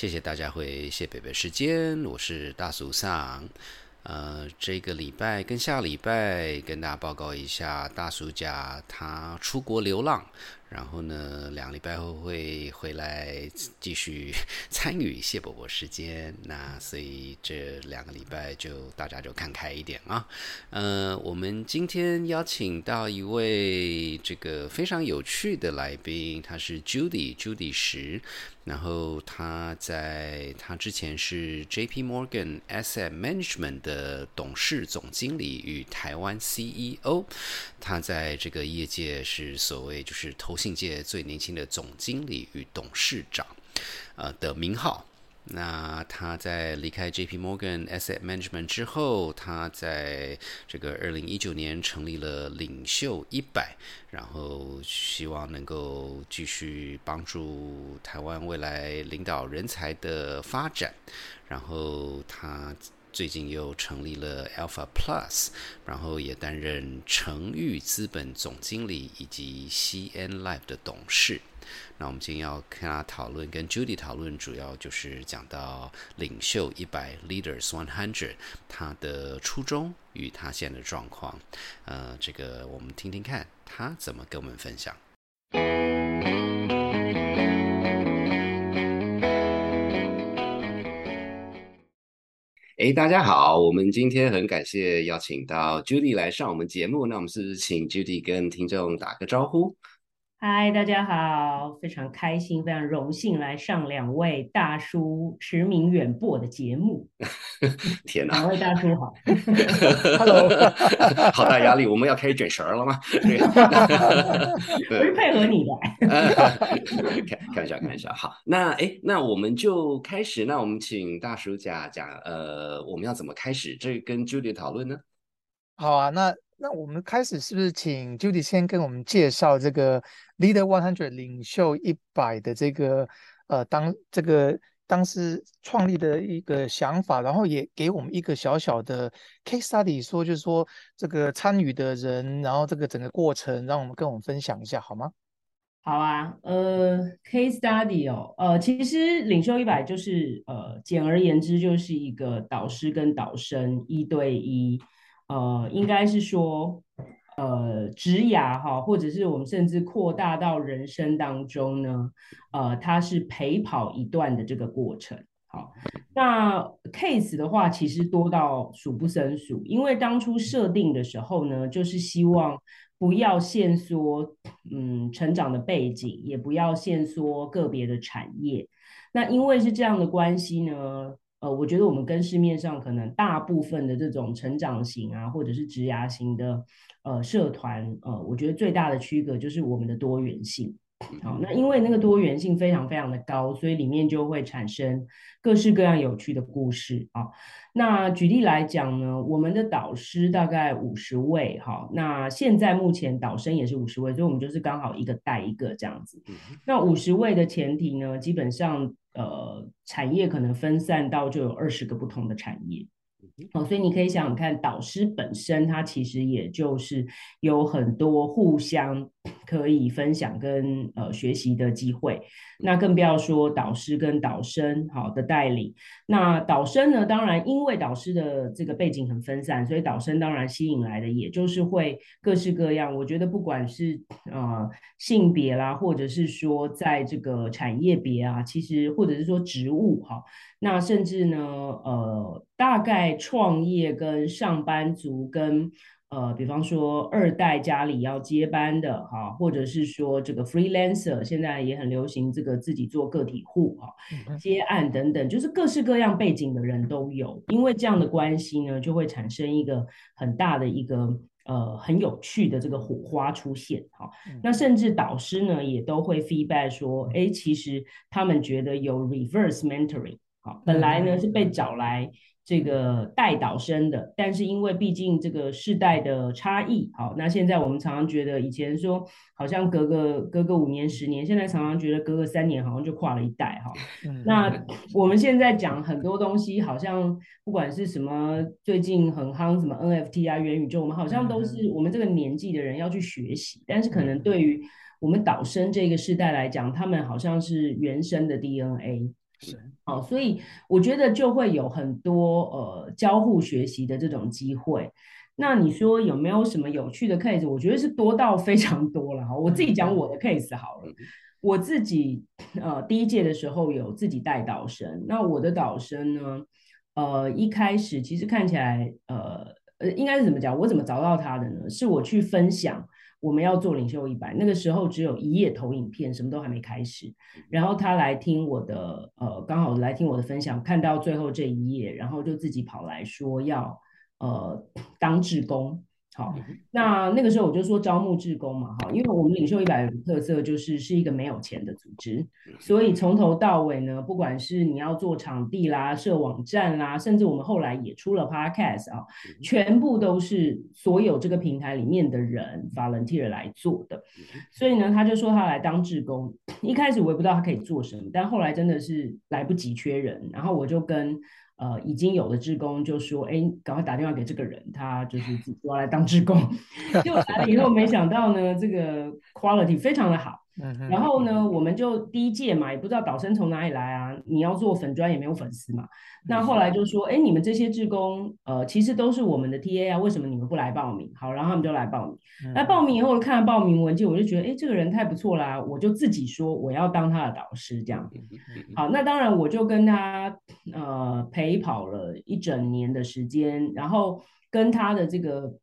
谢谢大家会谢北北时间，我是大叔上。呃，这个礼拜跟下礼拜跟大家报告一下，大叔家他出国流浪。然后呢，两个礼拜后会回来继续参与谢伯伯时间。那所以这两个礼拜就大家就看开一点啊。呃，我们今天邀请到一位这个非常有趣的来宾，他是 Judy Judy 石。然后他在他之前是 J.P. Morgan Asset Management 的董事总经理与台湾 CEO。他在这个业界是所谓就是投信界最年轻的总经理与董事长，呃的名号。那他在离开 J.P. Morgan Asset Management 之后，他在这个二零一九年成立了领袖一百，然后希望能够继续帮助台湾未来领导人才的发展。然后他最近又成立了 Alpha Plus，然后也担任成裕资本总经理以及 CN Life 的董事。那我们今天要跟他讨论，跟 Judy 讨论，主要就是讲到领袖一百 Leaders One Hundred，他的初衷与他现在的状况。呃，这个我们听听看他怎么跟我们分享。哎，大家好，我们今天很感谢邀请到 Judy 来上我们节目。那我们是不是请 Judy 跟听众打个招呼？嗨，大家好，非常开心，非常荣幸来上两位大叔驰名远播的节目。天哪，两位大叔好，Hello，好大压力，我们要开始卷舌了吗？我是配合你的。开开玩笑，开玩笑。好，那哎，那我们就开始。那我们请大叔讲讲，呃，我们要怎么开始这跟 Judy 讨论呢？好啊，那。那我们开始是不是请 Judy 先跟我们介绍这个 Leader One Hundred 领袖一百的这个呃当这个当时创立的一个想法，然后也给我们一个小小的 case study，说就是说这个参与的人，然后这个整个过程，让我们跟我们分享一下好吗？好啊，呃，case study 哦，呃，其实领袖一百就是呃简而言之就是一个导师跟导生一对一。呃，应该是说，呃，职涯哈，或者是我们甚至扩大到人生当中呢，呃，它是陪跑一段的这个过程。好，那 case 的话，其实多到数不胜数，因为当初设定的时候呢，就是希望不要限缩，嗯，成长的背景，也不要限缩个别的产业。那因为是这样的关系呢。呃，我觉得我们跟市面上可能大部分的这种成长型啊，或者是职涯型的呃社团，呃，我觉得最大的区隔就是我们的多元性。好，那因为那个多元性非常非常的高，所以里面就会产生各式各样有趣的故事啊。那举例来讲呢，我们的导师大概五十位，哈，那现在目前导生也是五十位，所以我们就是刚好一个带一个这样子。那五十位的前提呢，基本上。呃，产业可能分散到就有二十个不同的产业。哦，所以你可以想想看，导师本身他其实也就是有很多互相可以分享跟呃学习的机会。那更不要说导师跟导生好的带领。那导生呢，当然因为导师的这个背景很分散，所以导生当然吸引来的也就是会各式各样。我觉得不管是呃性别啦，或者是说在这个产业别啊，其实或者是说职务哈。那甚至呢，呃，大概创业跟上班族跟呃，比方说二代家里要接班的哈，或者是说这个 freelancer 现在也很流行这个自己做个体户哈，接案等等，就是各式各样背景的人都有。因为这样的关系呢，就会产生一个很大的一个呃很有趣的这个火花出现哈。那甚至导师呢也都会 feedback 说，哎，其实他们觉得有 reverse mentoring。好，本来呢是被找来这个带导生的，但是因为毕竟这个世代的差异，好，那现在我们常常觉得以前说好像隔个隔个五年十年，现在常常觉得隔个三年好像就跨了一代哈。那我们现在讲很多东西，好像不管是什么最近很夯什么 NFT 啊元宇宙，我们好像都是我们这个年纪的人要去学习，但是可能对于我们导生这个世代来讲，他们好像是原生的 DNA。是，哦，所以我觉得就会有很多呃交互学习的这种机会。那你说有没有什么有趣的 case？我觉得是多到非常多了哈。我自己讲我的 case 好了，我自己呃第一届的时候有自己带导生，那我的导生呢，呃一开始其实看起来呃呃应该是怎么讲？我怎么找到他的呢？是我去分享。我们要做领袖一百，那个时候只有一页投影片，什么都还没开始。然后他来听我的，呃，刚好来听我的分享，看到最后这一页，然后就自己跑来说要，呃，当志工。好，那那个时候我就说招募志工嘛，哈，因为我们领袖一百的特色就是是一个没有钱的组织，所以从头到尾呢，不管是你要做场地啦、设网站啦，甚至我们后来也出了 podcast 啊，全部都是所有这个平台里面的人 volunteer 来做的。所以呢，他就说他来当志工，一开始我也不知道他可以做什么，但后来真的是来不及缺人，然后我就跟。呃，已经有的职工就说：“哎，赶快打电话给这个人，他就是要来当职工。”结果来了以后，没想到呢，这个 quality 非常的好。然后呢，我们就第一届嘛，也不知道导生从哪里来啊。你要做粉砖也没有粉丝嘛。那后来就说，哎，你们这些志工，呃，其实都是我们的 TA 啊，为什么你们不来报名？好，然后他们就来报名。那报名以后看了报名文件，我就觉得，哎，这个人太不错啦，我就自己说我要当他的导师这样。好，那当然我就跟他呃陪跑了一整年的时间，然后跟他的这个。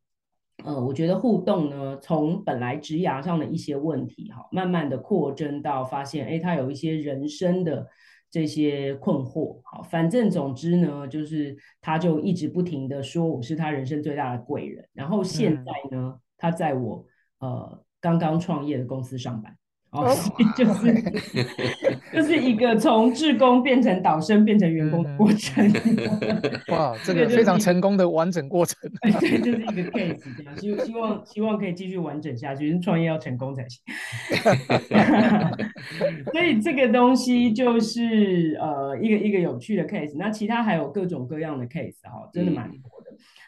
呃，我觉得互动呢，从本来职涯上的一些问题，哈，慢慢的扩增到发现，哎，他有一些人生的这些困惑，好，反正总之呢，就是他就一直不停的说我是他人生最大的贵人，然后现在呢，他在我呃刚刚创业的公司上班。哦，就是 就是一个从志工变成导生变成员工的过程。哇，这个非常成功的完整过程。对，就是一个 case 这样，希希望希望可以继续完整下去，创业要成功才行。所以这个东西就是呃一个一个有趣的 case，那其他还有各种各样的 case 哈，真的蛮多的。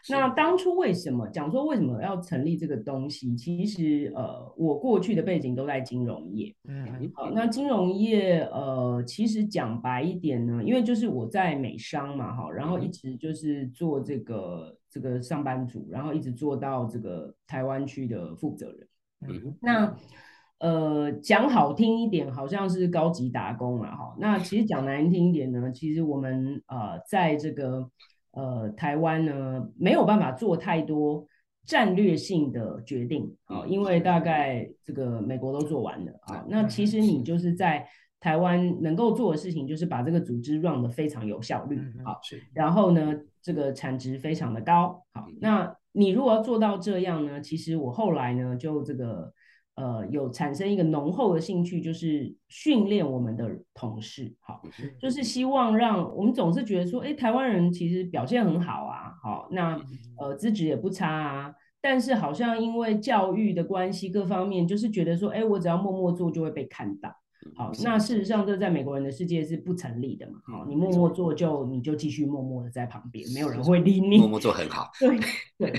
那当初为什么讲说为什么要成立这个东西？其实呃，我过去的背景都在金融业。嗯，好，那金融业呃，其实讲白一点呢，因为就是我在美商嘛，哈，然后一直就是做这个这个上班族，然后一直做到这个台湾区的负责人。嗯，那呃，讲好听一点，好像是高级打工了哈。那其实讲难听一点呢，其实我们呃，在这个。呃，台湾呢没有办法做太多战略性的决定啊，因为大概这个美国都做完了啊。那其实你就是在台湾能够做的事情，就是把这个组织 run 的非常有效率啊，然后呢，这个产值非常的高。好，那你如果要做到这样呢，其实我后来呢就这个。呃，有产生一个浓厚的兴趣，就是训练我们的同事，好，就是希望让我们总是觉得说，哎，台湾人其实表现很好啊，好，那呃资质也不差啊，但是好像因为教育的关系，各方面就是觉得说，哎，我只要默默做就会被看到，好，那事实上。这在美国人的世界是不成立的嘛，好，你默默做就你就继续默默的在旁边，没有人会理你，默默做很好，对对，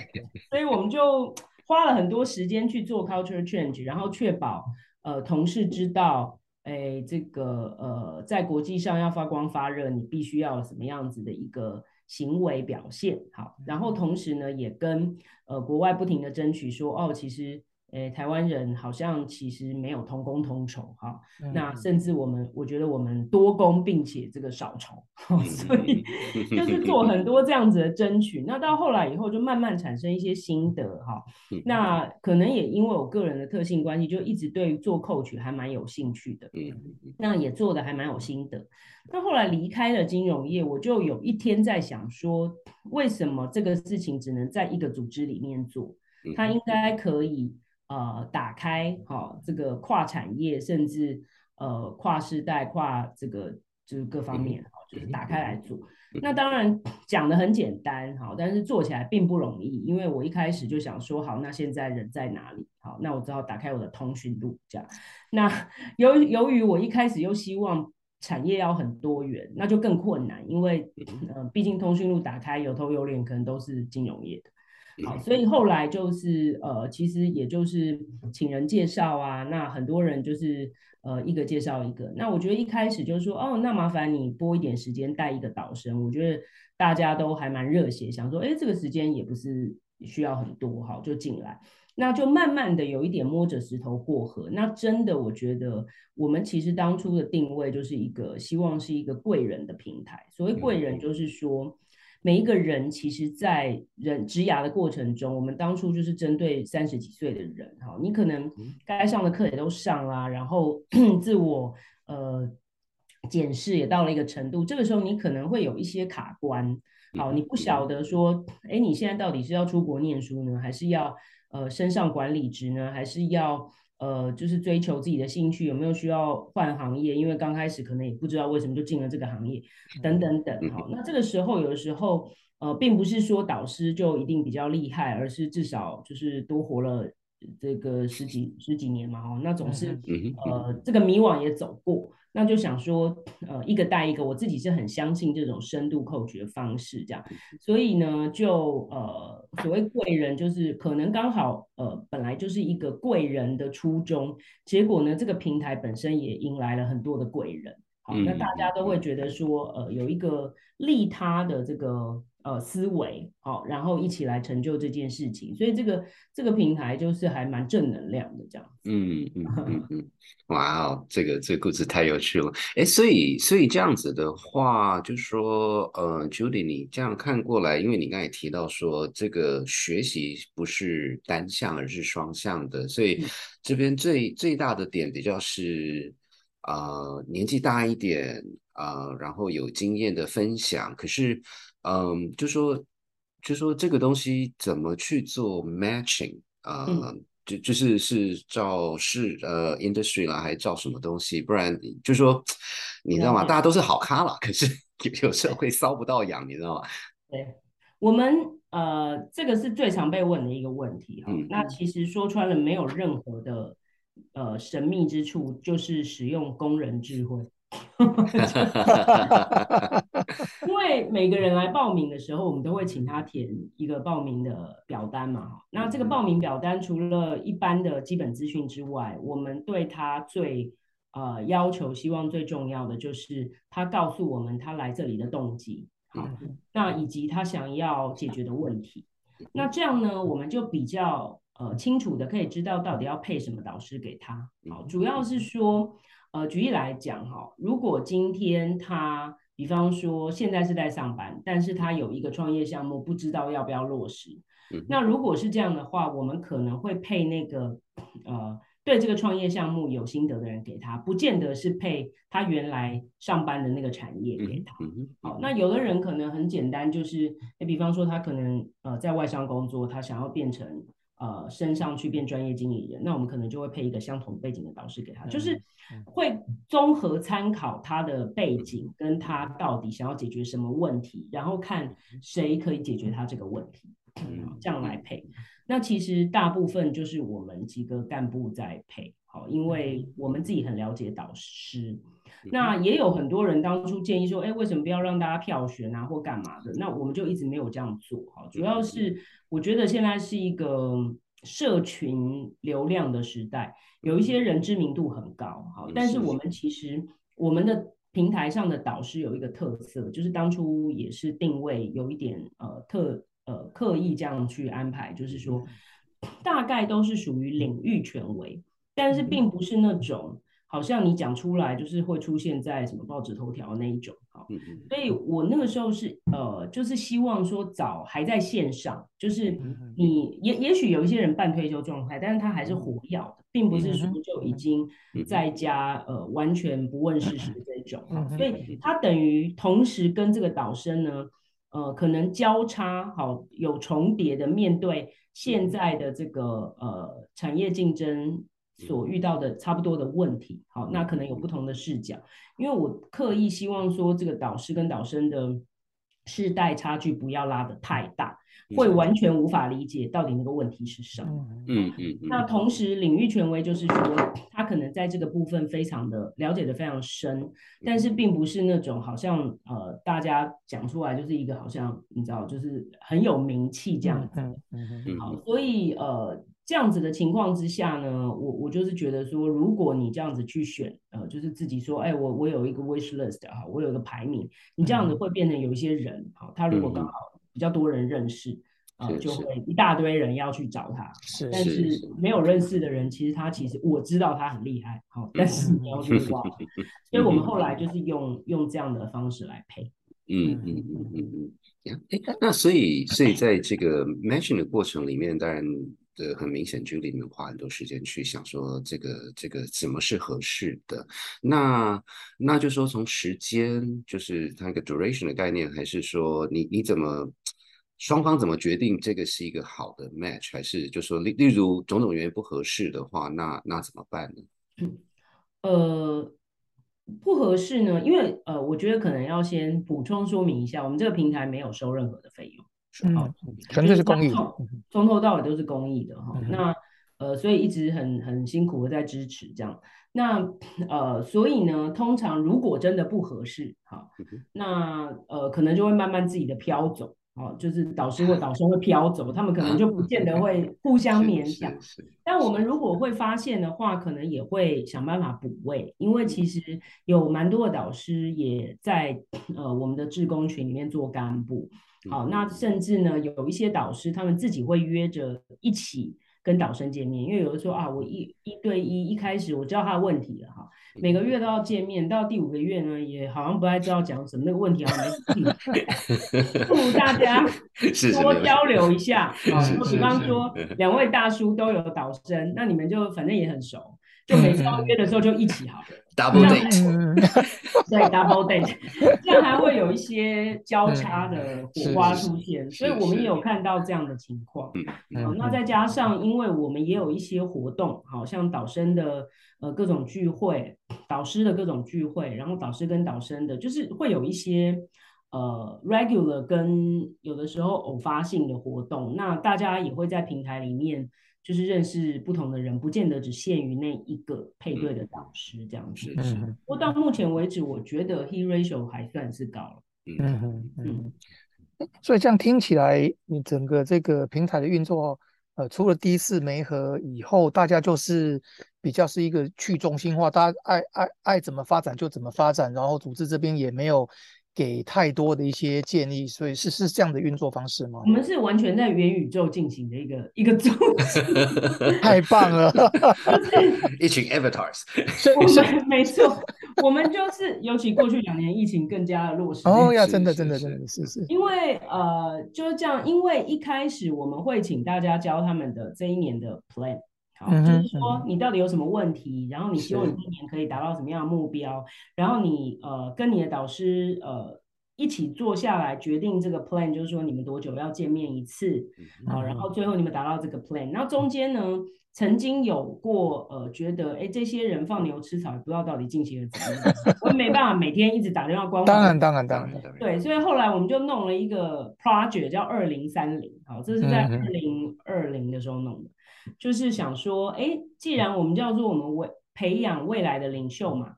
所以我们就。花了很多时间去做 culture change，然后确保呃同事知道，哎，这个呃在国际上要发光发热，你必须要什么样子的一个行为表现，好，然后同时呢也跟呃国外不停的争取说，哦，其实。诶，台湾人好像其实没有同工同酬哈，那甚至我们我觉得我们多工并且这个少酬，所以就 是做很多这样子的争取。那到后来以后就慢慢产生一些心得哈，那可能也因为我个人的特性关系，就一直对做 coach 还蛮有兴趣的，那也做的还蛮有心得。那后来离开了金融业，我就有一天在想说，为什么这个事情只能在一个组织里面做？它应该可以。呃，打开好这个跨产业，甚至呃跨世代、跨这个就是各方面，就是打开来做。那当然讲的很简单，好，但是做起来并不容易。因为我一开始就想说，好，那现在人在哪里？好，那我只好打开我的通讯录，这样。那由由于我一开始又希望产业要很多元，那就更困难，因为呃，毕竟通讯录打开有头有脸，可能都是金融业的。好，所以后来就是呃，其实也就是请人介绍啊，那很多人就是呃一个介绍一个。那我觉得一开始就是说，哦，那麻烦你拨一点时间带一个导生，我觉得大家都还蛮热血，想说，哎，这个时间也不是需要很多，好，就进来。那就慢慢的有一点摸着石头过河。那真的，我觉得我们其实当初的定位就是一个希望是一个贵人的平台。所谓贵人，就是说。每一个人其实，在人职涯的过程中，我们当初就是针对三十几岁的人，哈，你可能该上的课也都上啦，然后 自我呃检视也到了一个程度，这个时候你可能会有一些卡关，好，你不晓得说，哎，你现在到底是要出国念书呢，还是要呃升上管理职呢，还是要？呃，就是追求自己的兴趣，有没有需要换行业？因为刚开始可能也不知道为什么就进了这个行业，等等等。好，那这个时候有的时候，呃，并不是说导师就一定比较厉害，而是至少就是多活了这个十几十几年嘛。哦，那总是呃，这个迷惘也走过。那就想说，呃，一个带一个，我自己是很相信这种深度扣取的方式，这样，所以呢，就呃，所谓贵人，就是可能刚好，呃，本来就是一个贵人的初衷，结果呢，这个平台本身也迎来了很多的贵人，好，那大家都会觉得说，呃，有一个利他的这个。呃，思维好，然后一起来成就这件事情，所以这个这个平台就是还蛮正能量的这样。嗯 嗯嗯嗯，哇哦，这个这个故事太有趣了。哎，所以所以这样子的话，就是说，呃，Judy，你这样看过来，因为你刚才提到说，这个学习不是单向，而是双向的，所以这边最最大的点比较是，呃，年纪大一点，呃，然后有经验的分享，可是。嗯，就说就说这个东西怎么去做 matching 啊？就就是是照是呃 industry 啦，还是照什么东西？不然就说你知道吗？大家都是好咖了，可是有有时候会搔不到痒，你知道吗？对，我们呃这个是最常被问的一个问题哈。那其实说穿了，没有任何的呃神秘之处，就是使用工人智慧。因为每个人来报名的时候，我们都会请他填一个报名的表单嘛。那这个报名表单除了一般的基本资讯之外，我们对他最呃要求、希望最重要的就是他告诉我们他来这里的动机，好，那以及他想要解决的问题。那这样呢，我们就比较呃清楚的可以知道到底要配什么导师给他。好，主要是说。呃，举例来讲哈，如果今天他，比方说现在是在上班，但是他有一个创业项目，不知道要不要落实。那如果是这样的话，我们可能会配那个呃，对这个创业项目有心得的人给他，不见得是配他原来上班的那个产业给他。好，那有的人可能很简单，就是比方说他可能呃在外商工作，他想要变成。呃，升上去变专业经理人，那我们可能就会配一个相同背景的导师给他，就是会综合参考他的背景，跟他到底想要解决什么问题，然后看谁可以解决他这个问题，这样来配。那其实大部分就是我们几个干部在配，好，因为我们自己很了解导师。那也有很多人当初建议说，哎，为什么不要让大家票选啊，或干嘛的？那我们就一直没有这样做，哈，主要是我觉得现在是一个社群流量的时代，有一些人知名度很高，好，但是我们其实我们的平台上的导师有一个特色，就是当初也是定位有一点呃特呃刻意这样去安排，就是说大概都是属于领域权威，但是并不是那种。好像你讲出来就是会出现在什么报纸头条那一种，好，所以我那个时候是呃，就是希望说找还在线上，就是你也也许有一些人半退休状态，但是他还是活跃的，并不是说就已经在家呃完全不问世事的这种，所以他等于同时跟这个导生呢，呃，可能交叉好有重叠的面对现在的这个呃产业竞争。所遇到的差不多的问题，好，那可能有不同的视角，因为我刻意希望说这个导师跟导生的世代差距不要拉得太大，会完全无法理解到底那个问题是什么。嗯嗯。那同时，领域权威就是说，他可能在这个部分非常的了解的非常深，但是并不是那种好像呃大家讲出来就是一个好像你知道就是很有名气这样子。嗯嗯。好，所以呃这样子的情况之下呢，我我就是觉得说，如果你这样子去选，呃，就是自己说，哎，我我有一个 wish list 哈，我有一个排名，你这样子会变成有一些人，好，他如果刚好。比较多人认识，啊，就会一大堆人要去找他。是，但是没有认识的人，其实他其实我知道他很厉害，好，但是你要去挖。所以我们后来就是用用这样的方式来配。嗯嗯嗯嗯嗯。哎，那所以所以在这个 matching 的过程里面，当然的很明显，Julie 们花很多时间去想说这个这个怎么是合适的。那那就说从时间，就是它一个 duration 的概念，还是说你你怎么？双方怎么决定这个是一个好的 match，还是就说例例如种种原因不合适的话，那那怎么办呢？嗯，呃，不合适呢，因为呃，我觉得可能要先补充说明一下，我们这个平台没有收任何的费用，嗯，纯粹是公益，从头到尾都是公益的哈。那呃，所以一直很很辛苦的在支持这样。那呃，所以呢，通常如果真的不合适，哈，那呃，可能就会慢慢自己的飘走。哦，就是导师或导生会飘走，他们可能就不见得会 互相勉强。但我们如果会发现的话，可能也会想办法补位，因为其实有蛮多的导师也在呃我们的志工群里面做干部。好，那甚至呢有一些导师他们自己会约着一起。跟导生见面，因为有的时候啊，我一一对一，一开始我知道他的问题了哈，每个月都要见面，到第五个月呢，也好像不太知道讲什么，那个问题好像没不如 大家多交流一下啊，比方说两位大叔都有导生，那你们就反正也很熟。就每次要约的时候就一起好了，double date，对，double date，这样还会有一些交叉的火花出现，所以我们也有看到这样的情况。好，那再加上，因为我们也有一些活动，好像导生的呃各种聚会，导师的各种聚会，然后导师跟导生的，就是会有一些呃 regular 跟有的时候偶发性的活动，那大家也会在平台里面。就是认识不同的人，不见得只限于那一个配对的导师这样子。不过到目前为止，我觉得 he ratio 还算是高了。嗯嗯嗯。所以这样听起来，你整个这个平台的运作，呃，除了第一次没合以后，大家就是比较是一个去中心化，大家爱爱爱怎么发展就怎么发展，然后组织这边也没有。给太多的一些建议，所以是是这样的运作方式吗？我们是完全在元宇宙进行的一个一个组织，太棒了！一群 avatars，没错，我们就是尤其过去两年疫情更加的落实。哦呀，真的真的真的是是。因为呃就是这样，因为一开始我们会请大家教他们的这一年的 plan。就是说，你到底有什么问题？然后你希望你今年可以达到什么样的目标？然后你呃跟你的导师呃一起坐下来决定这个 plan，就是说你们多久要见面一次？好，然后最后你们达到这个 plan。然后中间呢，曾经有过呃觉得哎这些人放牛吃草，不知道到底进行了怎么样，我没办法每天一直打电话关。当然当然当然。对，所以后来我们就弄了一个 project 叫二零三零，好，这是在二零二零的时候弄的。就是想说，哎，既然我们叫做我们为培养未来的领袖嘛，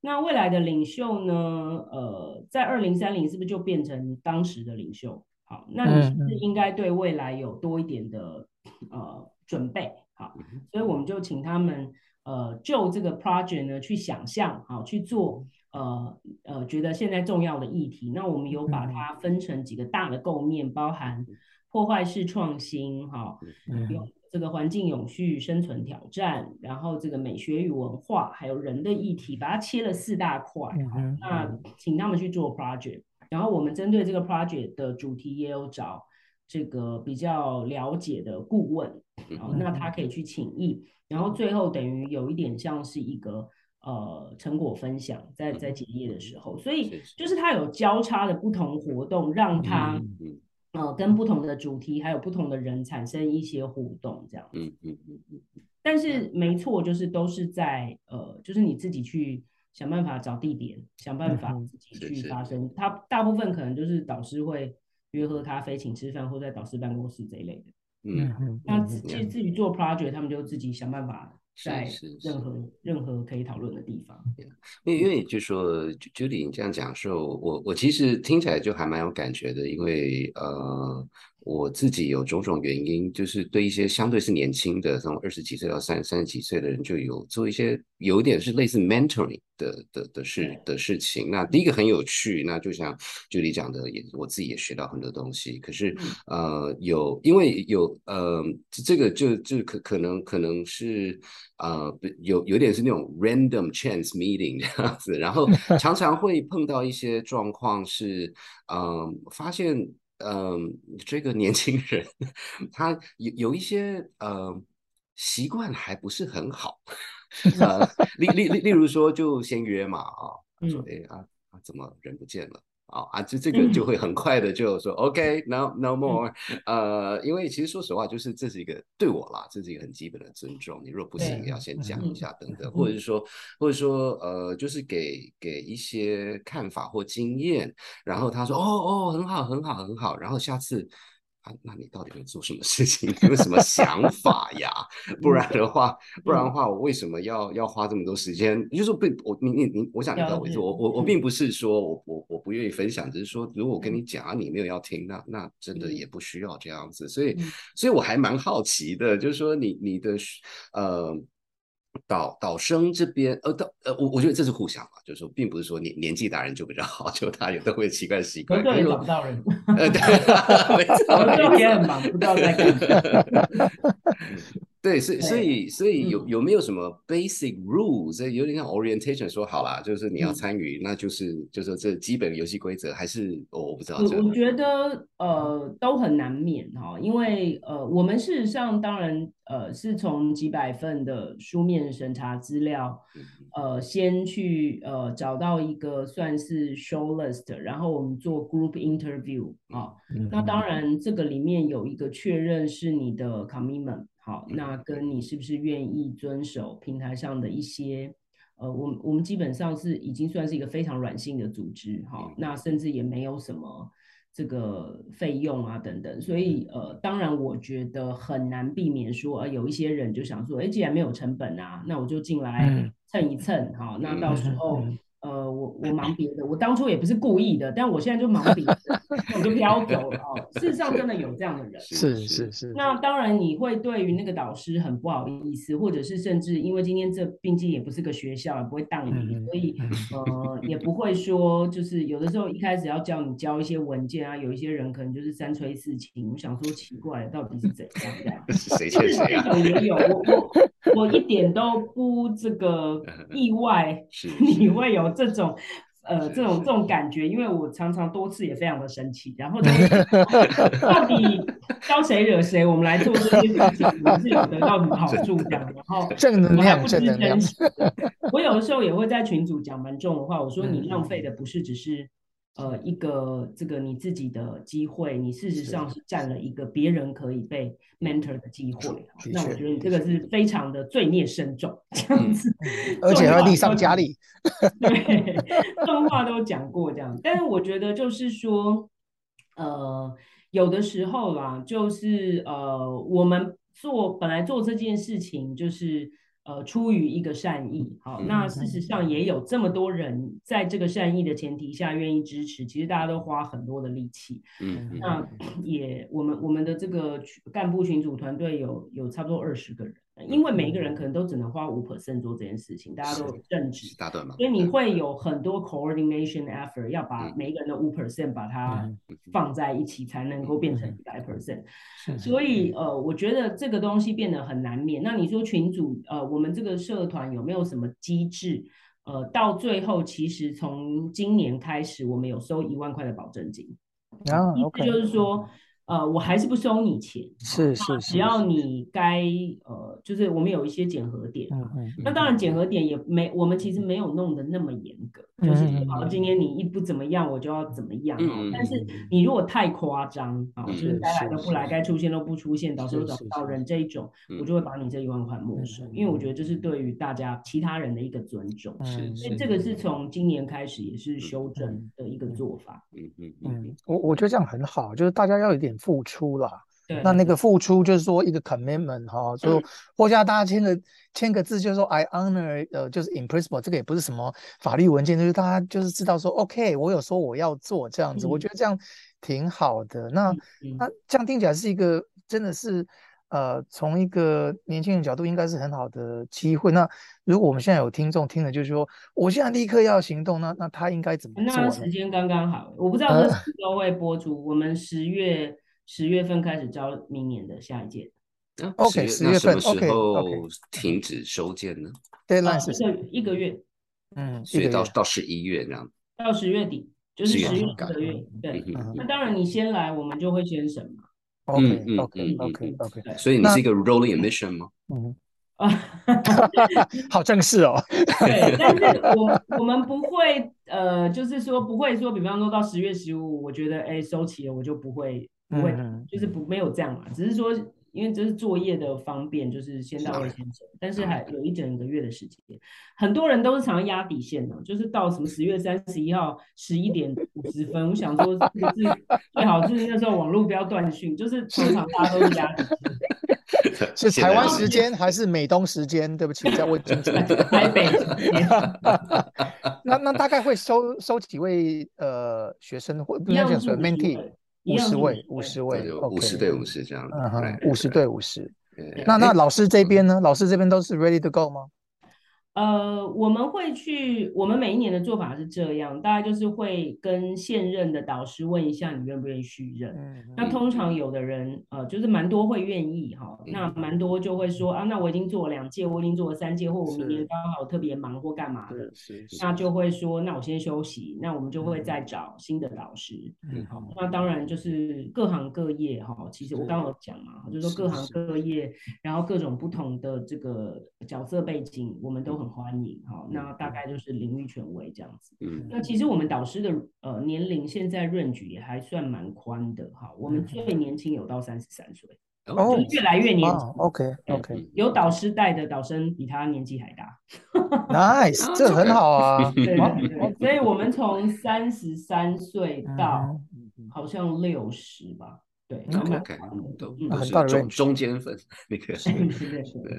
那未来的领袖呢，呃，在二零三零是不是就变成当时的领袖？好，那你是不是应该对未来有多一点的呃准备？好，所以我们就请他们呃就这个 project 呢去想象，好去做呃呃觉得现在重要的议题。那我们有把它分成几个大的构面，包含破坏式创新，哈，有。这个环境永续生存挑战，然后这个美学与文化，还有人的议题，把它切了四大块。那请他们去做 project，然后我们针对这个 project 的主题也有找这个比较了解的顾问，那他可以去请益，然后最后等于有一点像是一个呃成果分享，在在结业的时候，所以就是他有交叉的不同活动，让他。呃，跟不同的主题还有不同的人产生一些互动，这样。嗯嗯嗯嗯。但是没错，就是都是在呃，就是你自己去想办法找地点，想办法自己去发生。他大部分可能就是导师会约喝咖啡、请吃饭，或在导师办公室这一类的。嗯嗯，那自至至于做 project，他们就自己想办法在任何任何可以讨论的地方。因为因为就说 Judy 你这样讲的时候，我我其实听起来就还蛮有感觉的，因为呃我自己有种种原因，就是对一些相对是年轻的，从二十几岁到三三十几岁的人，就有做一些有点是类似 mentoring 的的的事的事情。那第一个很有趣，那就像 Judy 讲的，也我自己也学到很多东西。可是呃有因为有呃这个就就可可能可能是呃有有点是那种 random chance meeting 这样子，然后 常常会碰到一些状况是嗯发现。嗯，这个年轻人他有有一些呃习惯还不是很好，呃，例例例例如说就先约嘛啊，说哎啊啊怎么人不见了啊啊就这个就会很快的就说 OK no no more，呃，因为其实说实话就是这是一个对我啦，这是一个很基本的尊重，你若不行要先讲一下等等，或者是说或者说呃就是给给一些看法或经验，然后他说哦哦很好很好很好，然后下次。啊，那你到底会做什么事情？有什么想法呀？不然的话，不然的话，我为什么要要花这么多时间？就是说，不，我你你你，我想你知道我我我我并不是说我我我不愿意分享，只是说，如果我跟你讲啊，你没有要听，那那真的也不需要这样子。所以，所以我还蛮好奇的，就是说，你你的呃。导导生这边，呃，导呃，我我觉得这是互相嘛，就是说，并不是说年年纪大人就比较好，就他有的会奇怪的习惯，对，找不到人，呃，对，没错，也很忙，不知道在干嘛。对，所以所以所以有有没有什么 basic rules？有点像 orientation，说好啦，就是你要参与，那就是就是这基本游戏规则，还是我不知道。我我觉得呃都很难免哈，因为呃我们事实上当然呃是从几百份的书面审查资料，呃先去呃找到一个算是 show list，然后我们做 group interview 啊，那当然这个里面有一个确认是你的 commitment。好，那跟你是不是愿意遵守平台上的一些，呃，我我们基本上是已经算是一个非常软性的组织，哈，那甚至也没有什么这个费用啊等等，所以呃，当然我觉得很难避免说，呃，有一些人就想说，哎，既然没有成本啊，那我就进来蹭一蹭，哈，那到时候。呃，我我忙别的，我当初也不是故意的，但我现在就忙别的，我就飘走了哦。事实上，真的有这样的人，是是是。那当然，你会对于那个导师很不好意思，或者是甚至因为今天这毕竟也不是个学校，也不会当你，所以呃，也不会说就是有的时候一开始要叫你交一些文件啊，有一些人可能就是三催四请，我想说奇怪，到底是怎样这样？谁欠谁啊？也有，我我我一点都不这个 意外，你会有。这种呃，这种这种感觉，因为我常常多次也非常的生气，然后 到底招谁惹谁？我们来做这些事情，我们是有得到什么好处？这样，然后正能量，正能量。我有的时候也会在群组讲蛮重的话，我说你浪费的不是只是。呃，一个这个你自己的机会，你事实上是占了一个别人可以被 mentor 的机会。那我觉得你这个是非常的罪孽深重，这样子，而且要力上加力。对，动画都讲过这样，但是我觉得就是说，呃，有的时候啦，就是呃，我们做本来做这件事情就是。呃，出于一个善意，好，那事实上也有这么多人在这个善意的前提下愿意支持，其实大家都花很多的力气，嗯，那也我们我们的这个干部群组团队有有差不多二十个人。因为每一个人可能都只能花五 percent 做这件事情，大家都正直，所以你会有很多 coordination effort，要把每一个人的五 percent 把它放在一起，才能够变成一百 percent。所以呃，我觉得这个东西变得很难免。那你说群主呃，我们这个社团有没有什么机制？呃，到最后其实从今年开始，我们有收一万块的保证金，啊，意思就是说。呃，我还是不收你钱，是是是，只要你该呃，就是我们有一些检核点，嗯嗯，那当然检核点也没，我们其实没有弄得那么严格，就是好，今天你一不怎么样，我就要怎么样啊。但是你如果太夸张啊，就是该来都不来，该出现都不出现，导师找不到人这一种，我就会把你这一万块没收，因为我觉得这是对于大家其他人的一个尊重。是，所以这个是从今年开始也是修正的一个做法。嗯嗯嗯，我我觉得这样很好，就是大家要有点。付出了，那那个付出就是说一个 commitment 哈，就或者大家签个签个字，就是说 I honor，呃，就是 in principle，这个也不是什么法律文件，就是大家就是知道说 OK，我有说我要做这样子，我觉得这样挺好的。那那这样听起来是一个真的是呃，从一个年轻人角度应该是很好的机会。那如果我们现在有听众听了，就是说我现在立刻要行动，那那他应该怎么做？那时间刚刚好，我不知道这时候会播出，我们十月。十月份开始招明年的下一届。OK，十月份 OK 后停止收件呢？对，那是一个月。嗯，所以到到十一月这样。到十月底，就是十月一个月。对，那当然你先来，我们就会先审嘛。OK OK OK OK。所以你是一个 rolling admission 吗？嗯。啊，好正式哦。对，但是我我们不会呃，就是说不会说，比方说到十月十五，我觉得哎收齐了，我就不会。不会，就是不没有这样嘛，只是说，因为这是作业的方便，就是先到位先走，但是还有一整个月的时间。很多人都是常压底线的，就是到什么十月三十一号十一点五十分，我想说这个是最好就是那时候网络不要断讯，就是常常大家都是压底线。是台湾时间还是美东时间？对不起，再问清楚。台北。那那大概会收收几位呃学生或不要讲说 mentee。五十位，五十位，五十对五十这样，嗯哼，五十对五十。那那老师这边呢？老师这边都是 ready to go 吗？呃，我们会去，我们每一年的做法是这样，大概就是会跟现任的导师问一下，你愿不愿意续任。那通常有的人，呃，就是蛮多会愿意哈，那蛮多就会说啊，那我已经做了两届，我已经做了三届，或我明年刚好特别忙或干嘛的，那就会说，那我先休息，那我们就会再找新的导师。嗯，好，那当然就是各行各业哈，其实我刚刚有讲嘛，就是说各行各业，然后各种不同的这个角色背景，我们都。很欢迎，哦，那大概就是领域权威这样子。嗯，那其实我们导师的呃年龄现在 range 也还算蛮宽的，哈，我们最年轻有到三十三岁，哦，越来越年轻。OK OK，有导师带的导生比他年纪还大。Nice，这很好啊。对，所以我们从三十三岁到好像六十吧。对，OK，都很大中中间分那个是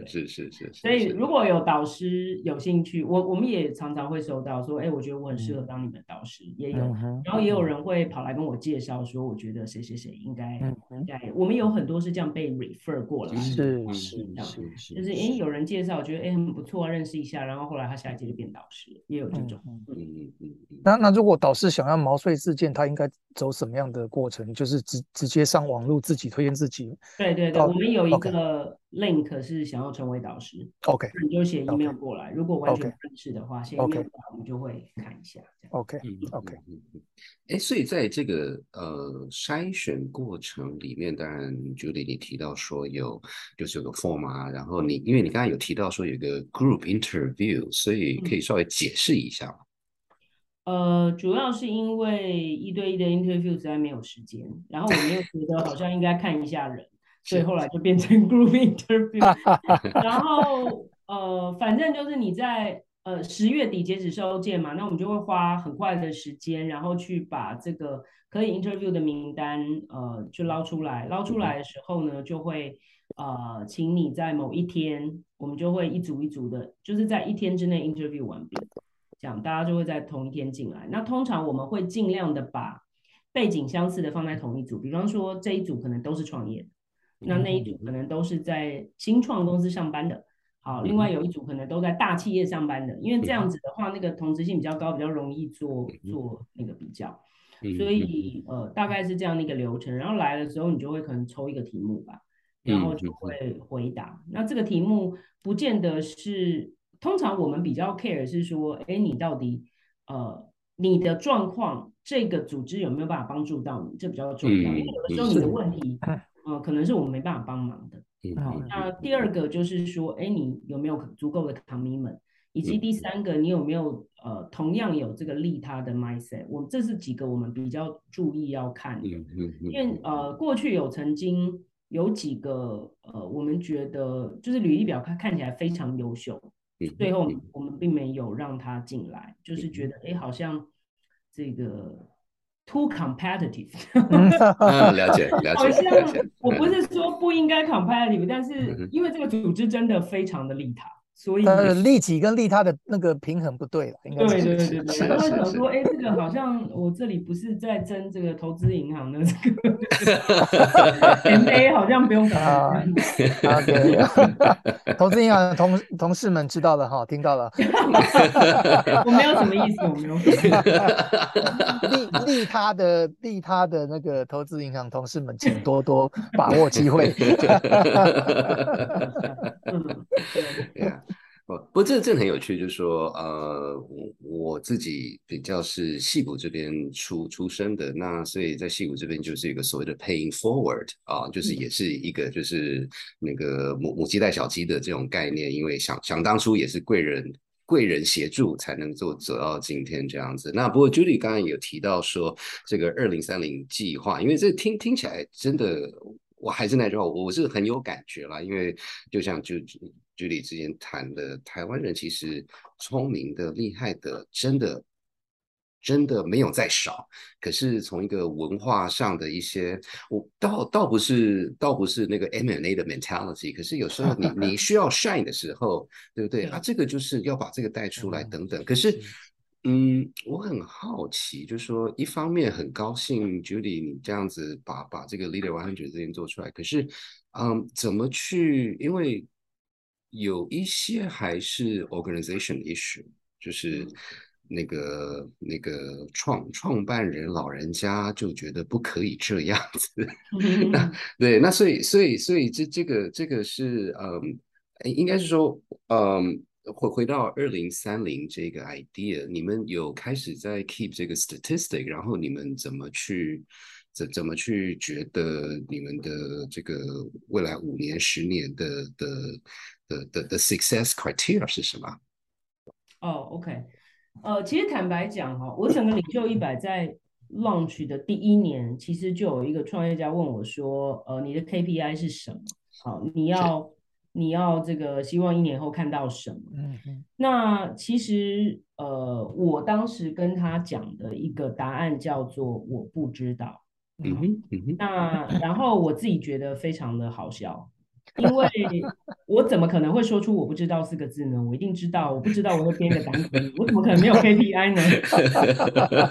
是是是。所以如果有导师有兴趣，我我们也常常会收到说，哎，我觉得我很适合当你们导师，也有，然后也有人会跑来跟我介绍说，我觉得谁谁谁应该应该，我们有很多是这样被 refer 过来，是是这样，就是哎有人介绍，觉得哎很不错，认识一下，然后后来他下一届就变导师，也有这种。嗯嗯嗯。那那如果导师想要毛遂自荐，他应该走什么样的过程？就是直直接上。网络自己推荐自己，对对对，我们有一个 link 是想要成为导师，OK，你就写 email 过来，如果完全不认识的话，先 email 我们就会看一下，OK。OK，哎，所以在这个呃筛选过程里面，当然 Julie 你提到说有就是有个 form 啊，然后你因为你刚才有提到说有个 group interview，所以可以稍微解释一下吗？呃，主要是因为一对一的 interview 实在没有时间，然后我们又觉得好像应该看一下人，所以后来就变成 group interview。然后呃，反正就是你在呃十月底截止收件嘛，那我们就会花很快的时间，然后去把这个可以 interview 的名单呃就捞出来。捞出来的时候呢，就会呃请你在某一天，我们就会一组一组的，就是在一天之内 interview 完毕。这样大家就会在同一天进来。那通常我们会尽量的把背景相似的放在同一组，比方说这一组可能都是创业，那那一组可能都是在新创公司上班的。好，另外有一组可能都在大企业上班的，因为这样子的话，那个同质性比较高，比较容易做做那个比较。所以呃，大概是这样的一个流程。然后来的时候，你就会可能抽一个题目吧，然后就会回答。那这个题目不见得是。通常我们比较 care 是说，哎，你到底呃，你的状况，这个组织有没有办法帮助到你，这比较重要。因为有的时候你的问题，嗯，可能是我们没办法帮忙的。好那第二个就是说，哎，你有没有足够的 commitment？以及第三个，你有没有呃同样有这个利他的 mindset？我这是几个我们比较注意要看的。因为呃过去有曾经有几个呃我们觉得就是履历表看看起来非常优秀，最后我们并没有让他进来，就是觉得哎好像这个 too competitive。了解了解。好像我不是说不应该 competitive，但是因为这个组织真的非常的利他。所以呃，利己跟利他的那个平衡不对了，应该对对对对。然后想说，哎，这个好像我这里不是在争这个投资银行的这个 M A，好像不用啊。OK，投资银行的同同事们知道了哈，听到了。我没有什么意思，我没有。利利他的利他的那个投资银行同事们，请多多把握机会。嗯，对。不过这这很有趣，就是说，呃，我我自己比较是戏骨这边出出生的，那所以在戏骨这边就是一个所谓的 paying forward 啊，就是也是一个就是那个母母鸡带小鸡的这种概念，因为想想当初也是贵人贵人协助才能够走到今天这样子。那不过 Judy 刚刚有提到说这个二零三零计划，因为这听听起来真的，我还是那句话，我是很有感觉啦，因为就像就。距离之前谈的台湾人其实聪明的、厉害的，真的真的没有再少。可是从一个文化上的一些，我倒倒不是倒不是那个 M N A 的 mentality。可是有时候你你需要 shine 的时候，对不对啊？这个就是要把这个带出来等等。可是，嗯，我很好奇，就是说，一方面很高兴 Judy 你这样子把把这个 Leader One Hundred 这件做出来。可是，嗯，怎么去？因为有一些还是 organization issue，就是那个那个创创办人老人家就觉得不可以这样子，那 对，那所以所以所以这这个这个是嗯，应该是说嗯，回回到二零三零这个 idea，你们有开始在 keep 这个 statistic，然后你们怎么去怎怎么去觉得你们的这个未来五年十年的的。的的的 success criteria 是什么？哦，OK，呃，其实坦白讲哈，我整个领袖一百在 launch 的第一年，其实就有一个创业家问我说，呃，你的 KPI 是什么？好，你要你要这个希望一年后看到什么？嗯嗯。那其实呃，我当时跟他讲的一个答案叫做我不知道。嗯哼嗯哼。那然后我自己觉得非常的好笑。因为 我怎么可能会说出我不知道四个字呢？我一定知道，我不知道我会编个单词，我怎么可能没有 KPI 呢？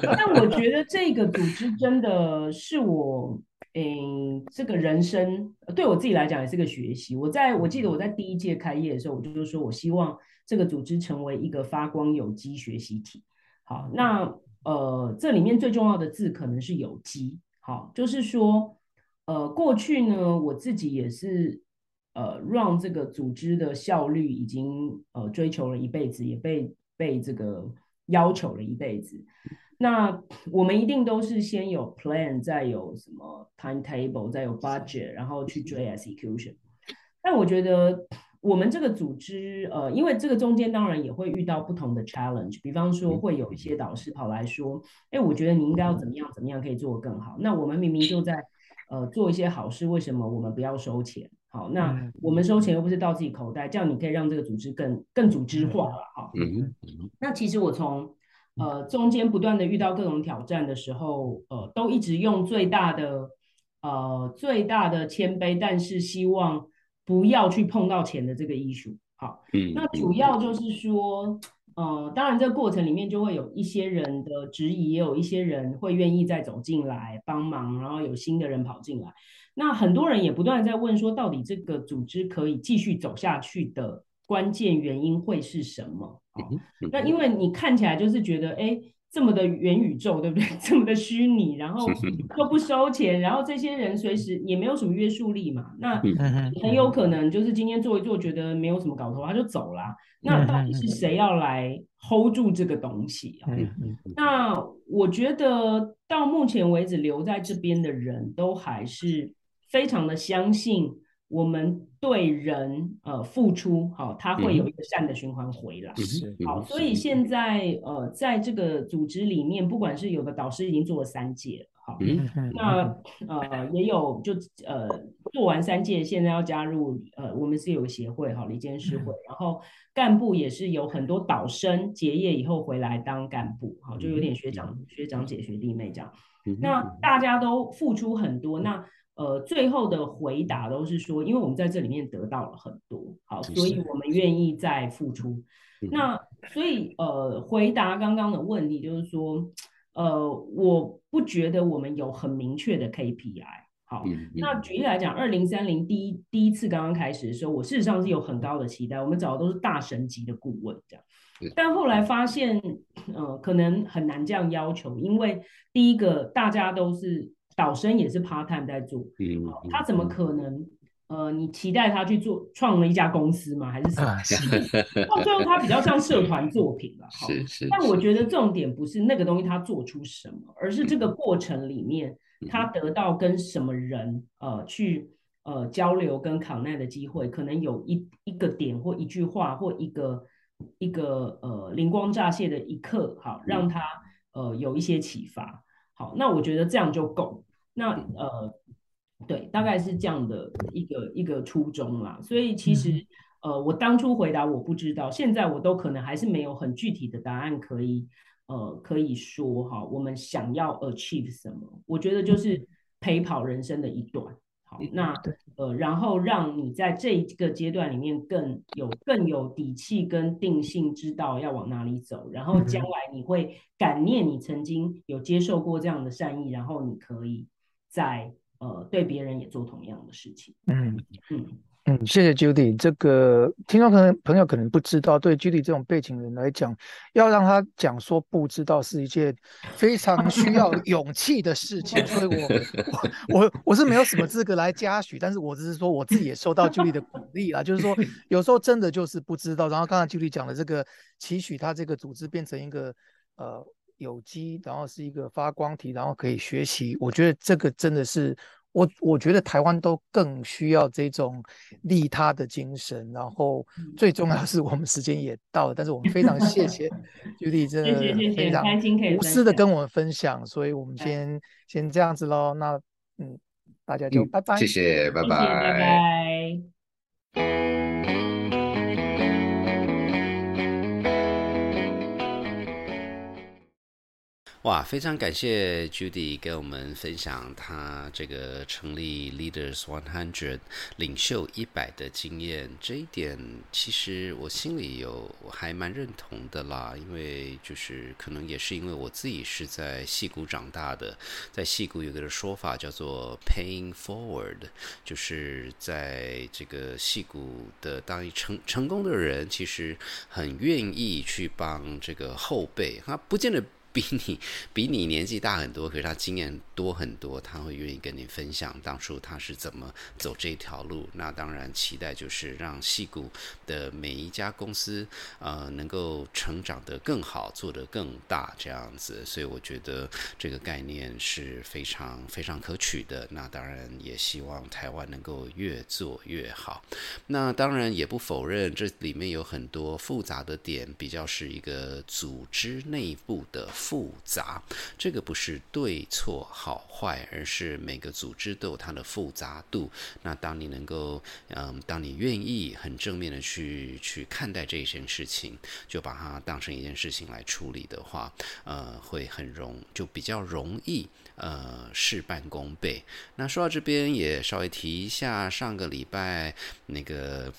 但我觉得这个组织真的是我，嗯，这个人生对我自己来讲也是个学习。我在我记得我在第一届开业的时候，我就是说我希望这个组织成为一个发光有机学习体。好，那呃，这里面最重要的字可能是有机。好，就是说，呃，过去呢，我自己也是。呃，让这个组织的效率已经呃追求了一辈子，也被被这个要求了一辈子。那我们一定都是先有 plan，再有什么 timetable，再有 budget，然后去追 execution。但我觉得我们这个组织，呃，因为这个中间当然也会遇到不同的 challenge，比方说会有一些导师跑来说，哎，我觉得你应该要怎么样怎么样可以做得更好。那我们明明就在呃做一些好事，为什么我们不要收钱？好，那我们收钱又不是到自己口袋，这样你可以让这个组织更更组织化了哈。嗯嗯。那其实我从呃中间不断的遇到各种挑战的时候，呃，都一直用最大的呃最大的谦卑，但是希望不要去碰到钱的这个艺术。好，嗯。那主要就是说，呃，当然这个过程里面就会有一些人的质疑，也有一些人会愿意再走进来帮忙，然后有新的人跑进来。那很多人也不断在问说，到底这个组织可以继续走下去的关键原因会是什么？那因为你看起来就是觉得，哎，这么的元宇宙，对不对？这么的虚拟，然后 又不收钱，然后这些人随时也没有什么约束力嘛，那很有可能就是今天做一做，觉得没有什么搞头，他就走了。那到底是谁要来 hold 住这个东西啊？那我觉得到目前为止留在这边的人都还是非常的相信。我们对人呃付出好，他会有一个善的循环回来。好，所以现在呃在这个组织里面，不管是有的导师已经做了三届了，好，那呃也有就呃做完三届，现在要加入呃我们是有协会哈，离间师会，然后干部也是有很多导生结业以后回来当干部，好，就有点学长学长姐学弟妹这样。那大家都付出很多，那。呃，最后的回答都是说，因为我们在这里面得到了很多，好，所以我们愿意再付出。那所以呃，回答刚刚的问题就是说，呃，我不觉得我们有很明确的 KPI。好，那举例来讲，二零三零第一第一次刚刚开始的时候，我事实上是有很高的期待，我们找的都是大神级的顾问这样，但后来发现，呃，可能很难这样要求，因为第一个大家都是。导生也是 part time 在做，嗯，他怎么可能？呃，你期待他去做创了一家公司吗？还是什么？到最后他比较像社团作品了，是是。但我觉得重点不是那个东西他做出什么，而是这个过程里面他得到跟什么人呃去呃交流跟 connect 的机会，可能有一一个点或一句话或一个一个呃灵光乍现的一刻，好让他呃有一些启发。好，那我觉得这样就够。那呃，对，大概是这样的一个一个初衷啦。所以其实呃，我当初回答我不知道，现在我都可能还是没有很具体的答案可以呃可以说哈。我们想要 achieve 什么？我觉得就是陪跑人生的一段。好，那呃，然后让你在这个阶段里面更有更有底气跟定性，知道要往哪里走。然后将来你会感念你曾经有接受过这样的善意，然后你可以。在呃，对别人也做同样的事情。嗯嗯嗯，谢谢 Judy。这个听众可能朋友可能不知道，对 Judy 这种背景人来讲，要让他讲说不知道是一件非常需要 勇气的事情。所以我 我我我是没有什么资格来嘉许，但是我只是说我自己也受到 Judy 的鼓励啦。就是说 有时候真的就是不知道。然后刚才 Judy 讲的这个期许，他这个组织变成一个呃。有机，然后是一个发光体，然后可以学习。我觉得这个真的是我，我觉得台湾都更需要这种利他的精神。然后最重要是我们时间也到了，但是我们非常谢谢 Judy，真的非常无私的跟我们分享。所以我们先先这样子喽。那嗯，大家就拜拜，谢谢，拜拜，拜拜。哇，非常感谢 Judy 跟我们分享他这个成立 Leaders One Hundred 领袖一百的经验。这一点其实我心里有还蛮认同的啦，因为就是可能也是因为我自己是在戏谷长大的，在戏谷有个说法叫做 Paying Forward，就是在这个戏谷的当一成成功的人，其实很愿意去帮这个后辈，他不见得。比你比你年纪大很多，可是他经验多很多，他会愿意跟你分享当初他是怎么走这条路。那当然期待就是让戏骨的每一家公司呃能够成长得更好，做得更大这样子。所以我觉得这个概念是非常非常可取的。那当然也希望台湾能够越做越好。那当然也不否认这里面有很多复杂的点，比较是一个组织内部的。复杂，这个不是对错好坏，而是每个组织都有它的复杂度。那当你能够，嗯，当你愿意很正面的去去看待这一件事情，就把它当成一件事情来处理的话，呃，会很容，就比较容易，呃，事半功倍。那说到这边，也稍微提一下，上个礼拜那个。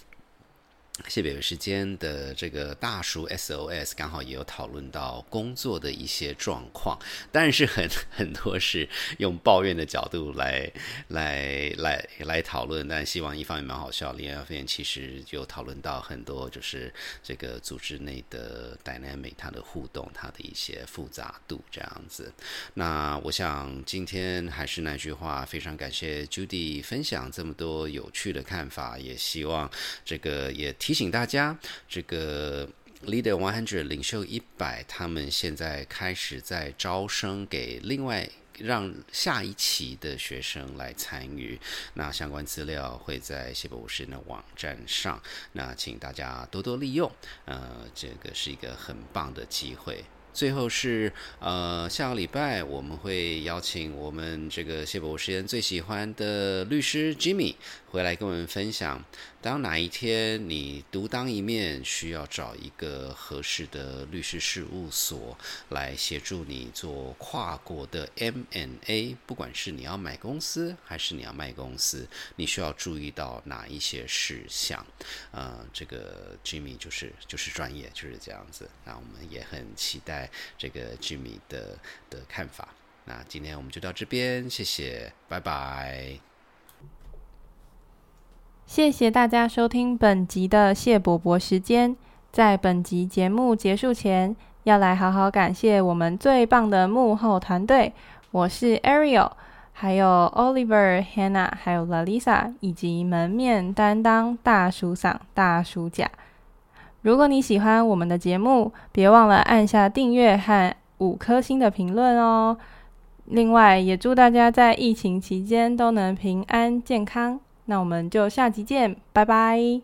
谢北北时间的这个大叔 SOS 刚好也有讨论到工作的一些状况，但是很很多是用抱怨的角度来来来来讨论，但希望一方面蛮好笑，另一方面其实有讨论到很多就是这个组织内的 dynamic 它的互动，它的一些复杂度这样子。那我想今天还是那句话，非常感谢 Judy 分享这么多有趣的看法，也希望这个也听提醒。大家，这个 Leader One Hundred 领袖一百，他们现在开始在招生，给另外让下一期的学生来参与。那相关资料会在谢博五十的网站上，那请大家多多利用。呃，这个是一个很棒的机会。最后是呃，下个礼拜我们会邀请我们这个谢博士最喜欢的律师 Jimmy 回来跟我们分享。当哪一天你独当一面，需要找一个合适的律师事务所来协助你做跨国的 M&A，不管是你要买公司还是你要卖公司，你需要注意到哪一些事项？呃，这个 Jimmy 就是就是专业，就是这样子。那我们也很期待这个 Jimmy 的的看法。那今天我们就到这边，谢谢，拜拜。谢谢大家收听本集的谢伯伯时间。在本集节目结束前，要来好好感谢我们最棒的幕后团队。我是 Ariel，还有 Oliver、Hannah，还有 Lalisa，以及门面担当大叔嗓、大叔甲。如果你喜欢我们的节目，别忘了按下订阅和五颗星的评论哦。另外，也祝大家在疫情期间都能平安健康。那我们就下集见，拜拜。